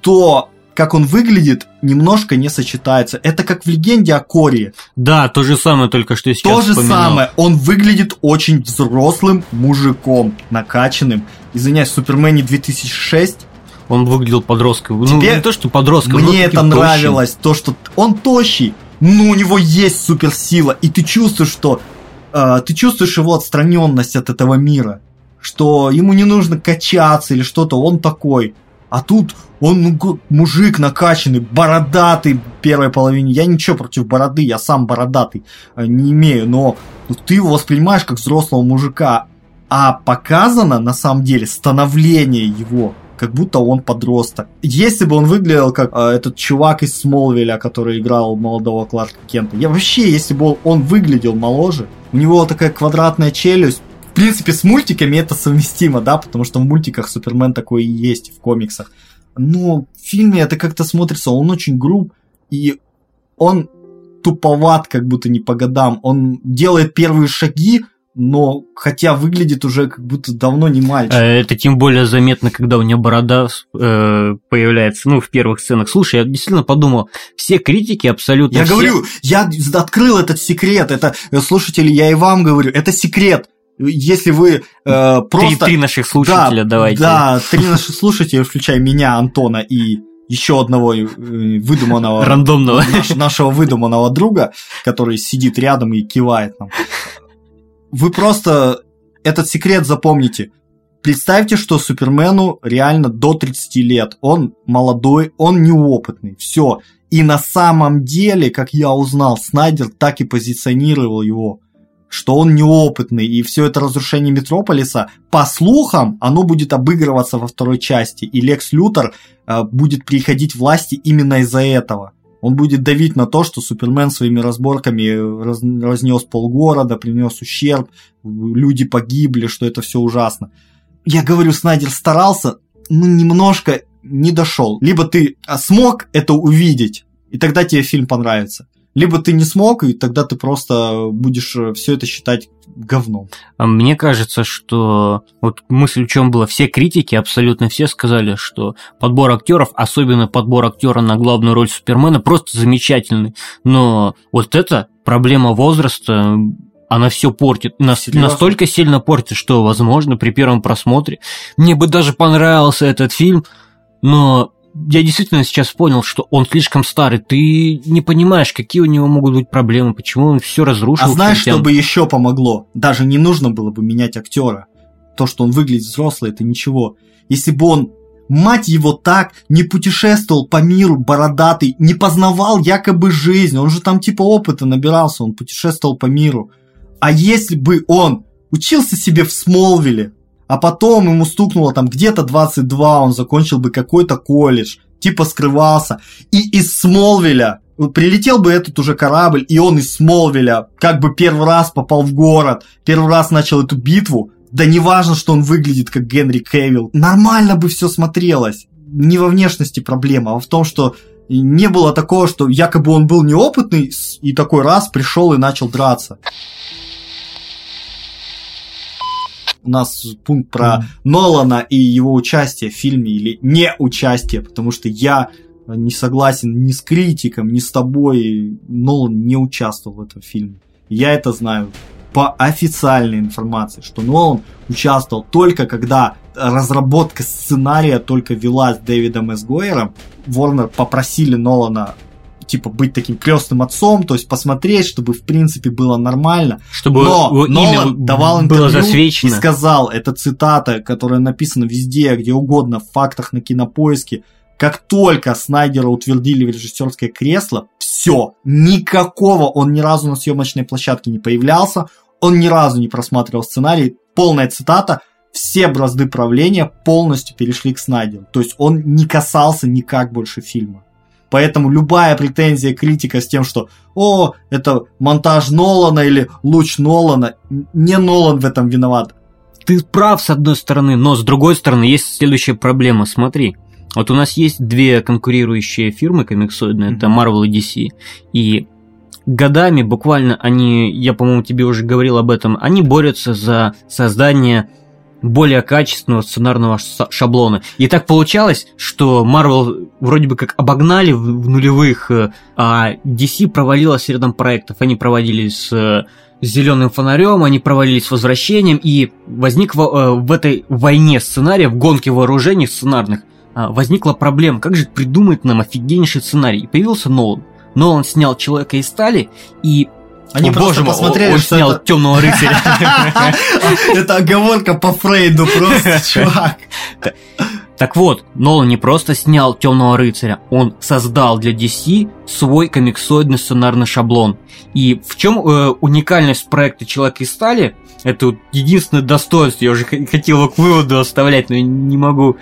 то, как он выглядит, немножко не сочетается. Это как в легенде о Коре. Да, то же самое только что сейчас То же вспоминал. самое. Он выглядит очень взрослым мужиком, накачанным. Извиняюсь, в Супермене 2006 Он выглядел подростком. Ну, Тебе- не то, что подростком, Мне это тощим. нравилось, то, что он тощий, но у него есть суперсила, и ты чувствуешь, что ты чувствуешь его отстраненность от этого мира, что ему не нужно качаться или что-то, он такой. А тут он ну, мужик накачанный, бородатый первой половине. Я ничего против бороды, я сам бородатый э, не имею, но ты его воспринимаешь как взрослого мужика, а показано на самом деле становление его, как будто он подросток. Если бы он выглядел как э, этот чувак из Смолвиля, который играл молодого Кларка Кента, я вообще, если бы он выглядел моложе, у него такая квадратная челюсть, в принципе, с мультиками это совместимо, да, потому что в мультиках Супермен такой и есть в комиксах. Но в фильме это как-то смотрится, он очень груб, и он туповат, как будто не по годам. Он делает первые шаги, но хотя выглядит уже как будто давно не мальчик. Э, Это тем более заметно, когда у него борода э, появляется, ну, в первых сценах. Слушай, я действительно подумал, все критики абсолютно Я все- говорю, я открыл этот секрет. Это, э, слушатели, я и вам говорю, это секрет. Если вы э, Три, просто... три наших слушателя, да, давайте. Да, три наших слушателя, включая меня, Антона и еще одного э, выдуманного... Рандомного. наш- нашего выдуманного друга, который сидит рядом и кивает нам. Вы просто этот секрет запомните. Представьте, что Супермену реально до 30 лет. Он молодой, он неопытный. Все. И на самом деле, как я узнал, Снайдер так и позиционировал его, что он неопытный. И все это разрушение Метрополиса, по слухам, оно будет обыгрываться во второй части. И Лекс Лютер э, будет приходить власти именно из-за этого. Он будет давить на то, что Супермен своими разборками раз- разнес полгорода, принес ущерб, люди погибли, что это все ужасно. Я говорю, Снайдер старался, но немножко не дошел. Либо ты а, смог это увидеть, и тогда тебе фильм понравится. Либо ты не смог, и тогда ты просто будешь все это считать говном. А Мне кажется, что вот мысль в чем была, все критики, абсолютно все сказали, что подбор актеров, особенно подбор актера на главную роль Супермена, просто замечательный. Но вот эта проблема возраста, она все портит. Нас- Серьезно? настолько сильно портит, что, возможно, при первом просмотре мне бы даже понравился этот фильм, но я действительно сейчас понял, что он слишком старый. Ты не понимаешь, какие у него могут быть проблемы, почему он все разрушил. А знаешь, что бы еще помогло? Даже не нужно было бы менять актера. То, что он выглядит взрослый, это ничего. Если бы он, мать его, так не путешествовал по миру бородатый, не познавал якобы жизнь, он же там типа опыта набирался, он путешествовал по миру. А если бы он учился себе в Смолвиле, а потом ему стукнуло там где-то 22, он закончил бы какой-то колледж, типа скрывался, и из Смолвиля прилетел бы этот уже корабль, и он из Смолвиля как бы первый раз попал в город, первый раз начал эту битву, да не важно, что он выглядит как Генри Кевилл, нормально бы все смотрелось. Не во внешности проблема, а в том, что не было такого, что якобы он был неопытный и такой раз пришел и начал драться. У нас пункт про Нолана и его участие в фильме или не участие, потому что я не согласен ни с критиком, ни с тобой. Нолан не участвовал в этом фильме. Я это знаю по официальной информации, что Нолан участвовал только когда разработка сценария только велась Дэвидом С. Гойером. Ворнер попросили Нолана типа быть таким крестным отцом, то есть посмотреть, чтобы в принципе было нормально. Чтобы Но его Нолан имя давал было интервью засвечено. и сказал, это цитата, которая написана везде, где угодно, в фактах на кинопоиске, как только Снайдера утвердили в режиссерское кресло, все, никакого, он ни разу на съемочной площадке не появлялся, он ни разу не просматривал сценарий, полная цитата, все бразды правления полностью перешли к Снайдеру. То есть он не касался никак больше фильма. Поэтому любая претензия критика с тем, что «О, это монтаж Нолана» или «Луч Нолана», не Нолан в этом виноват. Ты прав с одной стороны, но с другой стороны есть следующая проблема. Смотри, вот у нас есть две конкурирующие фирмы комиксоидные, это Marvel и DC. И годами буквально они, я, по-моему, тебе уже говорил об этом, они борются за создание более качественного сценарного ша- шаблона. И так получалось, что Marvel вроде бы как обогнали в, в нулевых, э, а DC провалилась рядом проектов. Они проводились с э, зеленым фонарем, они провалились с возвращением, и возник в, э, в этой войне сценариев, гонке вооружений сценарных, возникла проблема, как же придумать нам офигеннейший сценарий. И появился Нолан. Нолан снял Человека из стали, и Они О, боже мой, посмотрели, он что снял это- Темного рыцаря. Это оговорка по Фрейду просто, чувак. Так вот, Нолан не просто снял Темного рыцаря, он создал для DC свой комиксоидный сценарный шаблон. И в чем э, уникальность проекта Человек из стали? Это вот единственное достоинство, я уже хотел его к выводу оставлять, но не могу,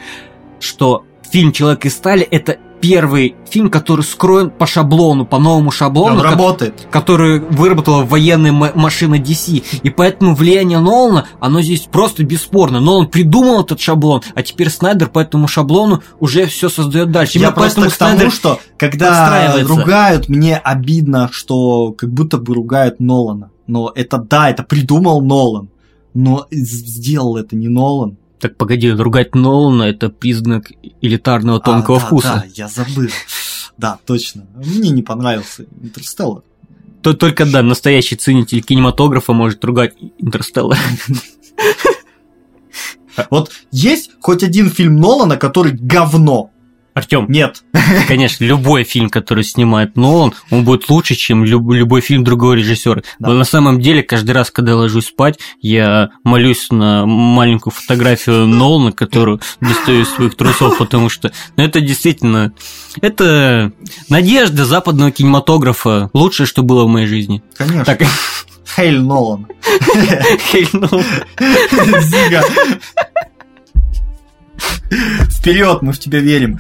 что фильм Человек из стали это первый фильм, который скроен по шаблону, по новому шаблону, Он как- работает. который выработала военная машина DC. И поэтому влияние Нолана, оно здесь просто бесспорно. Нолан придумал этот шаблон, а теперь Снайдер по этому шаблону уже все создает дальше. Я просто к тому, что когда ругают, мне обидно, что как будто бы ругают Нолана. Но это да, это придумал Нолан. Но сделал это не Нолан. Так погоди, ругать Нолана это признак элитарного тонкого А, да, вкуса. Да, я забыл. Да, точно. Мне не понравился Интерстеллар. То только да, настоящий ценитель кинематографа может ругать Интерстеллар. Вот есть хоть один фильм Нолана, который говно? Артем, Нет. конечно, любой фильм, который снимает Нолан, он будет лучше, чем люб- любой фильм другого режиссера. Да. Но на самом деле, каждый раз, когда я ложусь спать, я молюсь на маленькую фотографию Нолана, которую достаю из своих трусов, потому что ну, это действительно... Это надежда западного кинематографа. Лучшее, что было в моей жизни. Конечно. Так, Хейль Нолан. Хей, Нолан. Зига. Вперед, мы в тебя верим.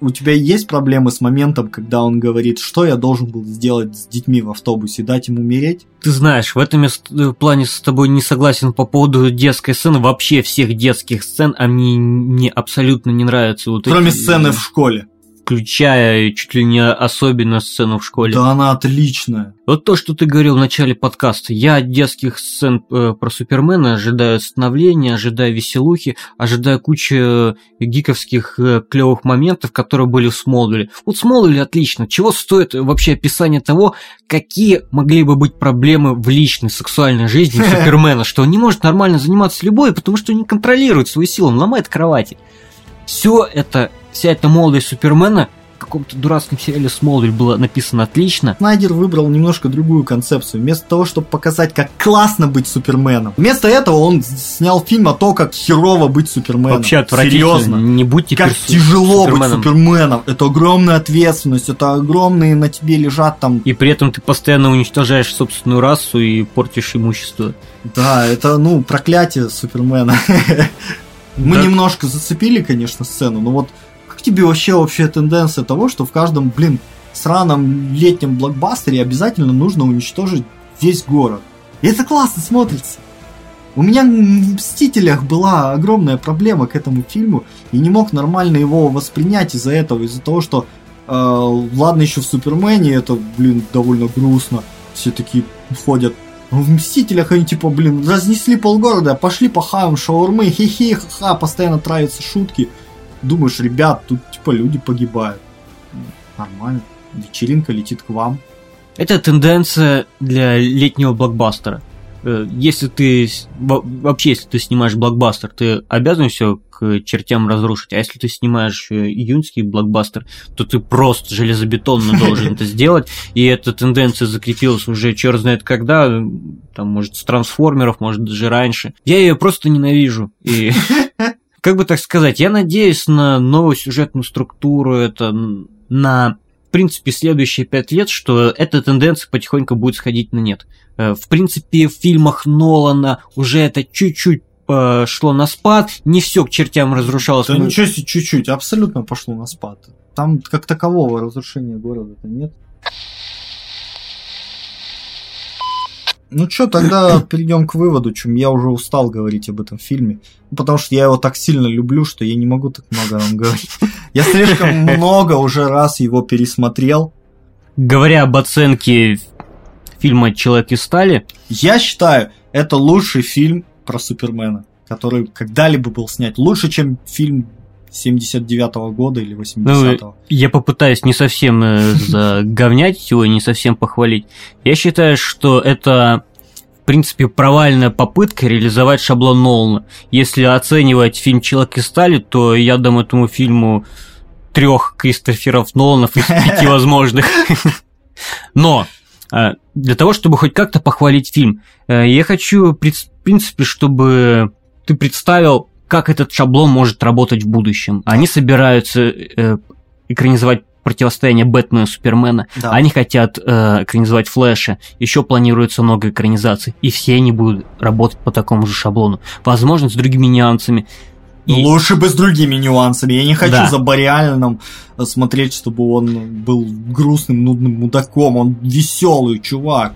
У тебя есть проблемы с моментом, когда он говорит, что я должен был сделать с детьми в автобусе, дать им умереть? Ты знаешь, в этом я э, плане с тобой не согласен по поводу детской сцены. Вообще всех детских сцен, они мне абсолютно не нравятся. Вот Кроме эти, сцены в школе. Включая чуть ли не особенно сцену в школе. Да она отличная. Вот то, что ты говорил в начале подкаста, я от детских сцен э, про Супермена ожидаю становления, ожидаю веселухи, ожидаю кучи э, гиковских э, клевых моментов, которые были в Смолвиле. Вот Смолвиле отлично. Чего стоит вообще описание того, какие могли бы быть проблемы в личной сексуальной жизни Супермена, что он не может нормально заниматься любовью, потому что не контролирует свою силу, он ломает кровати. Все это, вся эта молодость Супермена в каком-то дурацком сериале Смолвиль было написано отлично, Снайдер выбрал немножко другую концепцию. Вместо того, чтобы показать, как классно быть Суперменом, вместо этого он снял фильм о том, как херово быть Суперменом. Вообще отвратительно. Серьезно. Не будь теперь Как тяжело Суперменом. быть Суперменом. Это огромная ответственность, это огромные на тебе лежат там... И при этом ты постоянно уничтожаешь собственную расу и портишь имущество. Да, это, ну, проклятие Супермена. Мы немножко зацепили, конечно, сцену, но вот тебе вообще общая тенденция того, что в каждом, блин, сраном летнем блокбастере обязательно нужно уничтожить весь город? И это классно смотрится. У меня в «Мстителях» была огромная проблема к этому фильму, и не мог нормально его воспринять из-за этого, из-за того, что э, ладно еще в Супермене, это, блин, довольно грустно, все такие ходят. Но в «Мстителях» они типа, блин, разнесли полгорода, пошли похаваем шаурмы, хи-хи, ха-ха, постоянно травятся шутки. Думаешь, ребят, тут типа люди погибают. Нормально, вечеринка летит к вам. Это тенденция для летнего блокбастера. Э, если ты вообще, если ты снимаешь блокбастер, ты обязан все к чертям разрушить. А если ты снимаешь э, июньский блокбастер, то ты просто железобетонно должен это сделать. И эта тенденция закрепилась уже черт знает когда, там, может, с трансформеров, может, даже раньше. Я ее просто ненавижу. И как бы так сказать, я надеюсь на новую сюжетную структуру, это на принципе, следующие пять лет, что эта тенденция потихоньку будет сходить на нет. Э, в принципе, в фильмах Нолана уже это чуть-чуть пошло на спад, не все к чертям разрушалось. Да ничего себе, чуть-чуть, абсолютно пошло на спад. Там как такового разрушения города-то нет. Ну что, тогда перейдем к выводу, чем я уже устал говорить об этом фильме. Потому что я его так сильно люблю, что я не могу так много вам говорить. Я слишком много уже раз его пересмотрел. Говоря об оценке фильма «Человек из стали», я считаю, это лучший фильм про Супермена, который когда-либо был снят. Лучше, чем фильм 79-го года или 80-го. Ну, я попытаюсь не совсем э, заговнять его, не совсем похвалить. Я считаю, что это в принципе, провальная попытка реализовать шаблон Нолана. Если оценивать фильм «Человек из стали», то я дам этому фильму трех Кристоферов Ноланов из пяти возможных. Но э, для того, чтобы хоть как-то похвалить фильм, э, я хочу, в принципе, чтобы ты представил как этот шаблон может работать в будущем. Они собираются э, экранизовать противостояние Бэтмена и Супермена. Да. Они хотят э, экранизовать Флэша. Еще планируется много экранизаций. И все они будут работать по такому же шаблону. Возможно, с другими нюансами. И... Лучше бы с другими нюансами. Я не хочу да. за Бориальным смотреть, чтобы он был грустным, нудным мудаком. Он веселый чувак.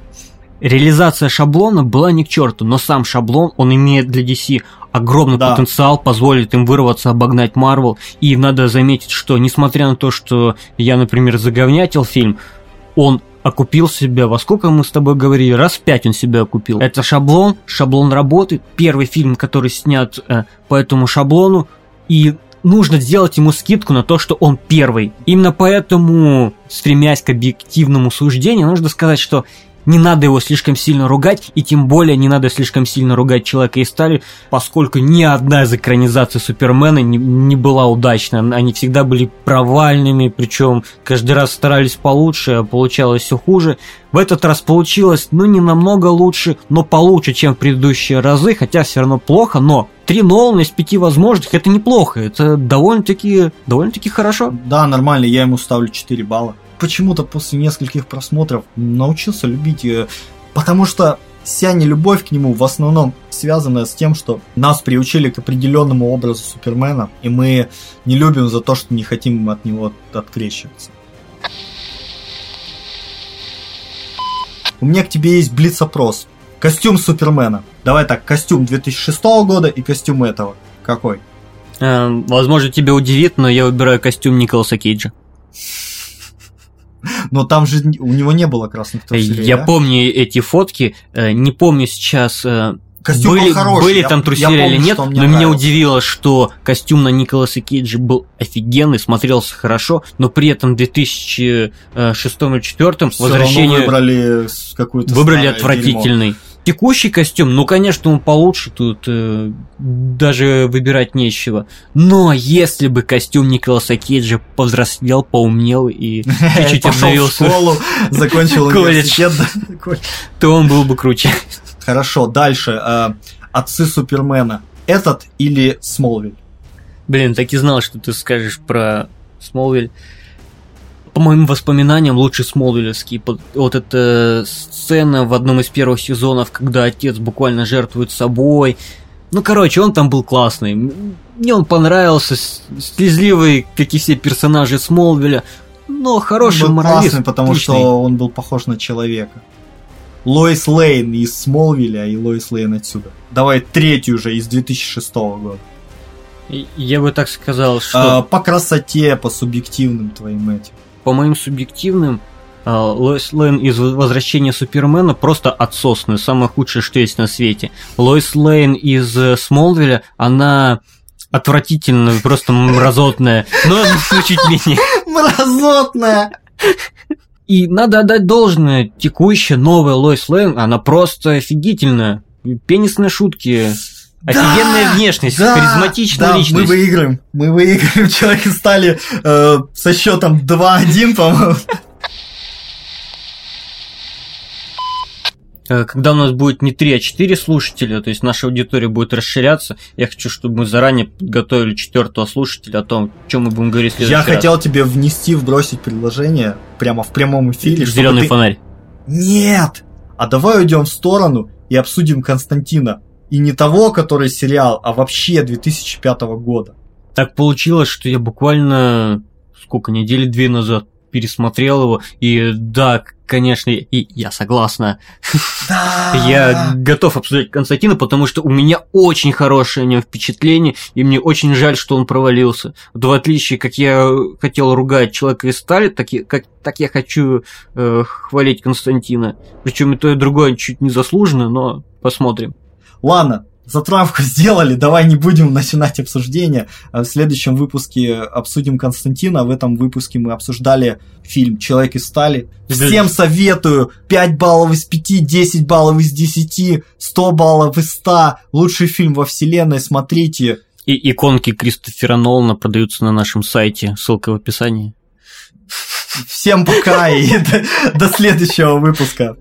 Реализация шаблона была не к черту, но сам шаблон, он имеет для DC огромный да. потенциал, позволит им вырваться, обогнать Марвел. И надо заметить, что несмотря на то, что я, например, заговнятил фильм, он окупил себя, во сколько мы с тобой говорили, раз в пять он себя окупил. Это шаблон, шаблон работы, первый фильм, который снят э, по этому шаблону, и нужно сделать ему скидку на то, что он первый. Именно поэтому, стремясь к объективному суждению, нужно сказать, что не надо его слишком сильно ругать, и тем более не надо слишком сильно ругать Человека из стали, поскольку ни одна из экранизаций Супермена не, не была удачна. Они всегда были провальными, причем каждый раз старались получше, а получалось все хуже. В этот раз получилось, ну, не намного лучше, но получше, чем в предыдущие разы, хотя все равно плохо, но три Нолана из пяти возможных, это неплохо, это довольно-таки довольно-таки хорошо. Да, нормально, я ему ставлю 4 балла почему-то после нескольких просмотров научился любить ее, потому что вся нелюбовь к нему в основном связана с тем, что нас приучили к определенному образу Супермена, и мы не любим за то, что не хотим от него открещиваться. У меня к тебе есть блиц-опрос. Костюм Супермена. Давай так, костюм 2006 года и костюм этого. Какой? Эм, возможно, тебя удивит, но я выбираю костюм Николаса Кейджа. Но там же у него не было красных труселей. Я а? помню эти фотки, э, не помню сейчас э, Костюм были, хороший. были там труселя или нет, но нравился. меня удивило, что костюм на Николаса Кейджа был офигенный, смотрелся хорошо, но при этом в 2006 или 2004 возвращение... выбрали какую-то Выбрали отвратительный. Дерьмо. Текущий костюм, ну, конечно, он получше, тут э, даже выбирать нечего. Но если бы костюм Николаса Кейджа повзрослел, поумнел и чуть-чуть обновился... в школу, закончил университет, то он был бы круче. Хорошо, дальше. Э, отцы Супермена. Этот или Смолвиль? Блин, так и знал, что ты скажешь про Смолвиль по моим воспоминаниям, лучше Смолвилевский. Вот эта сцена в одном из первых сезонов, когда отец буквально жертвует собой. Ну, короче, он там был классный. Мне он понравился, слезливый, как и все персонажи Смолвиля. Но хороший он был моралист. классный, потому отличный. что он был похож на человека. Лоис Лейн из Смолвиля и Лоис Лейн отсюда. Давай третью уже из 2006 года. Я бы так сказал, что... А, по красоте, по субъективным твоим этим по моим субъективным, а, Лоис Лейн из «Возвращения Супермена» просто отсосная, самое худшее, что есть на свете. Лоис Лейн из э, «Смолвиля», она отвратительная, просто мразотная, но чуть менее. Мразотная! И надо отдать должное, текущая новая Лойс Лейн, она просто офигительная. Пенисные шутки, офигенная Да, внешность, да, харизматичная да, мы личность. выиграем. Мы выиграем. Человеки стали э, со счетом 2-1, по-моему. Э, Когда у нас будет не 3, а 4 слушателя, то есть наша аудитория будет расширяться, я хочу, чтобы мы заранее подготовили четвертого слушателя о том, о чем мы будем говорить в следующий Я раз. хотел тебе внести, вбросить предложение прямо в прямом эфире. Зеленый ты- фонарь. Нет! А давай уйдем в сторону и обсудим Константина. И не того, который сериал, а вообще 2005 года. Так получилось, что я буквально сколько недели две назад пересмотрел его, и да, конечно, и я согласна. Да! Я готов обсуждать Константина, потому что у меня очень хорошее о нем впечатление, и мне очень жаль, что он провалился. В отличие, как я хотел ругать человека из стали, так, я- как, так я хочу э, хвалить Константина. Причем и то, и другое чуть не заслуженно, но посмотрим. Ладно, затравку сделали, давай не будем начинать обсуждение. А В следующем выпуске обсудим Константина. В этом выпуске мы обсуждали фильм «Человек из стали». Всем советую. 5 баллов из 5, 10 баллов из 10, 100 баллов из 100. Лучший фильм во вселенной, смотрите. И иконки Кристофера Нолана продаются на нашем сайте, ссылка в описании. Всем пока и до следующего выпуска.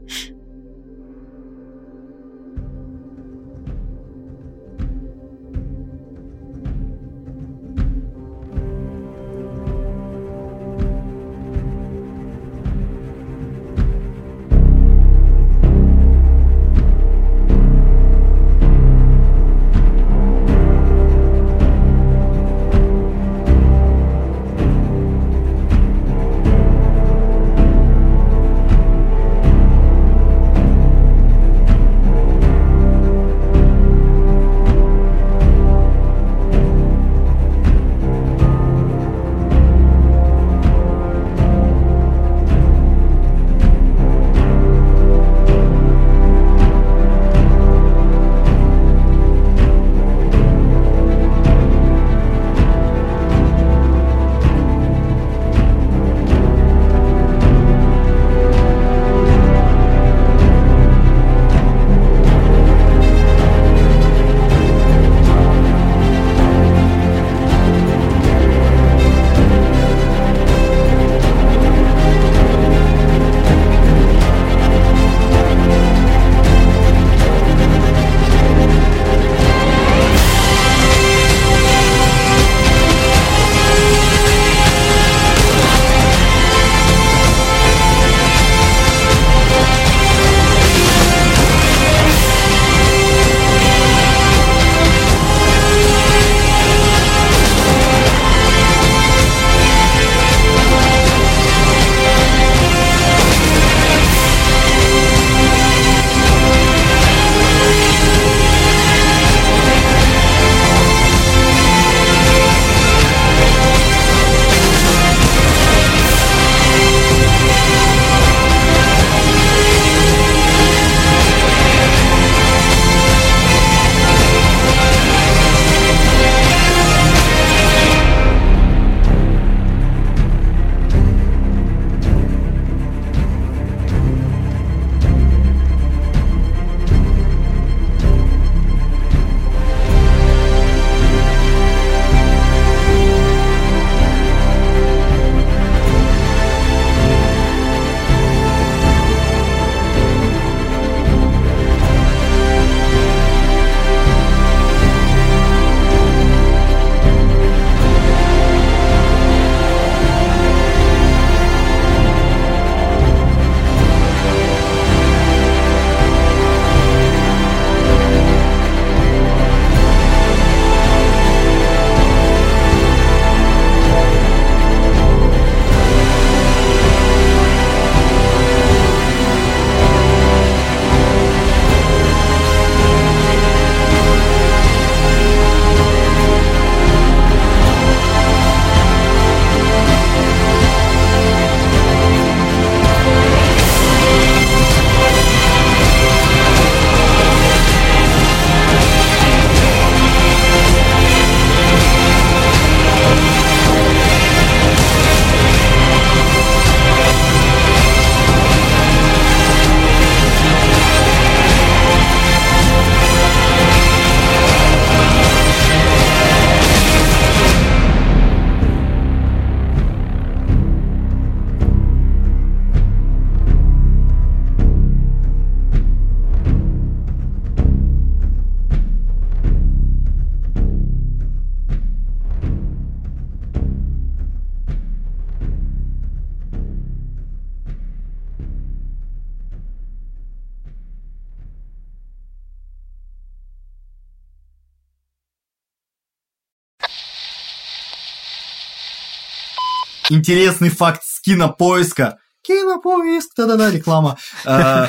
Интересный факт с кинопоиска. Кинопоиск, да-да-да, реклама. Э,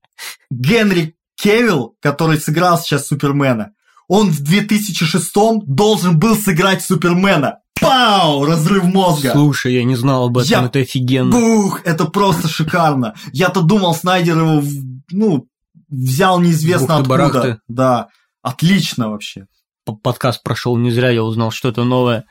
Генри Кевилл, который сыграл сейчас Супермена, он в 2006 должен был сыграть Супермена. Пау! Разрыв мозга. Слушай, я не знал об этом, Я- это офигенно. Бух! Это просто шикарно. Я-то думал, Снайдер его, ну, взял неизвестно откуда. Да. Отлично вообще. Подкаст прошел не зря, я узнал что-то новое.